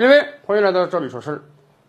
各位，欢迎来到这里说事儿。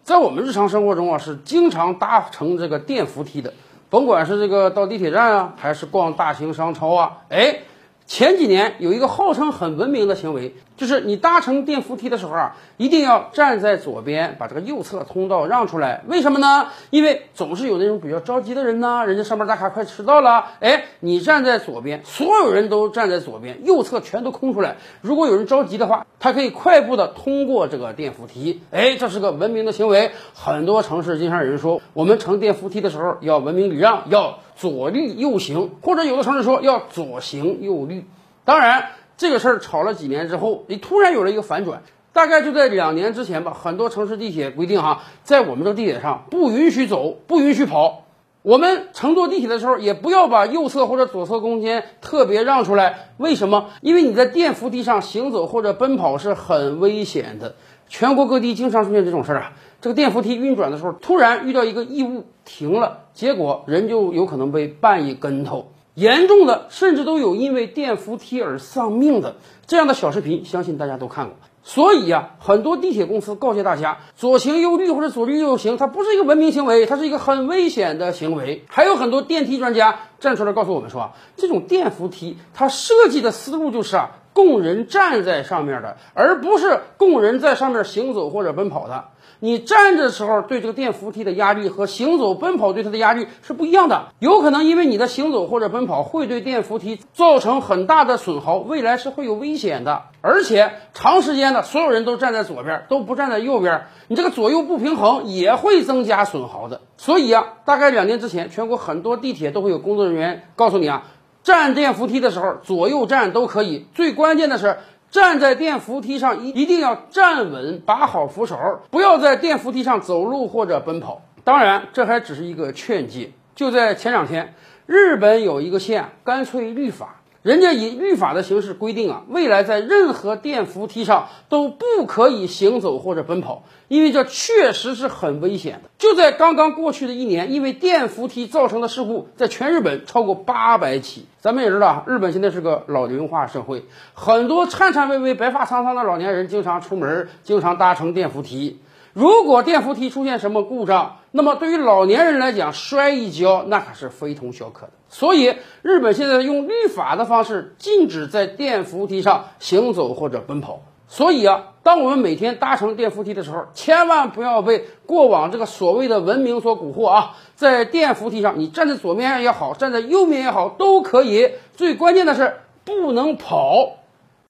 在我们日常生活中啊，是经常搭乘这个电扶梯的，甭管是这个到地铁站啊，还是逛大型商超啊，哎。前几年有一个号称很文明的行为，就是你搭乘电扶梯的时候啊，一定要站在左边，把这个右侧通道让出来。为什么呢？因为总是有那种比较着急的人呢，人家上班打卡快迟到了，哎，你站在左边，所有人都站在左边，右侧全都空出来。如果有人着急的话，他可以快步的通过这个电扶梯。哎，这是个文明的行为。很多城市经常有人说，我们乘电扶梯的时候要文明礼让，要。左立右行，或者有的城市说要左行右立。当然，这个事儿吵了几年之后，你突然有了一个反转。大概就在两年之前吧，很多城市地铁规定哈，在我们这个地铁上不允许走，不允许跑。我们乘坐地铁的时候，也不要把右侧或者左侧空间特别让出来。为什么？因为你在电扶梯上行走或者奔跑是很危险的。全国各地经常出现这种事儿啊。这个电扶梯运转的时候，突然遇到一个异物停了，结果人就有可能被绊一跟头，严重的甚至都有因为电扶梯而丧命的这样的小视频，相信大家都看过。所以呀，很多地铁公司告诫大家，左行右绿或者左绿右行，它不是一个文明行为，它是一个很危险的行为。还有很多电梯专家站出来告诉我们说，这种电扶梯它设计的思路就是啊，供人站在上面的，而不是供人在上面行走或者奔跑的。你站着的时候，对这个电扶梯的压力和行走奔跑对它的压力是不一样的。有可能因为你的行走或者奔跑会对电扶梯造成很大的损耗，未来是会有危险的。而且长时间的所有人都站在左边，都不站在右边，你这个左右不平衡也会增加损耗的。所以啊，大概两年之前，全国很多地铁都会有工作人员告诉你啊，站电扶梯的时候左右站都可以，最关键的是。站在电扶梯上一一定要站稳，把好扶手，不要在电扶梯上走路或者奔跑。当然，这还只是一个劝诫。就在前两天，日本有一个县干脆立法。人家以律法的形式规定啊，未来在任何电扶梯上都不可以行走或者奔跑，因为这确实是很危险的。就在刚刚过去的一年，因为电扶梯造成的事故，在全日本超过八百起。咱们也知道，日本现在是个老龄化社会，很多颤颤巍巍、白发苍苍的老年人经常出门，经常搭乘电扶梯。如果电扶梯出现什么故障，那么对于老年人来讲，摔一跤那可是非同小可的。所以，日本现在用律法的方式禁止在电扶梯上行走或者奔跑。所以啊，当我们每天搭乘电扶梯的时候，千万不要被过往这个所谓的文明所蛊惑啊！在电扶梯上，你站在左面也好，站在右面也好，都可以。最关键的是不能跑。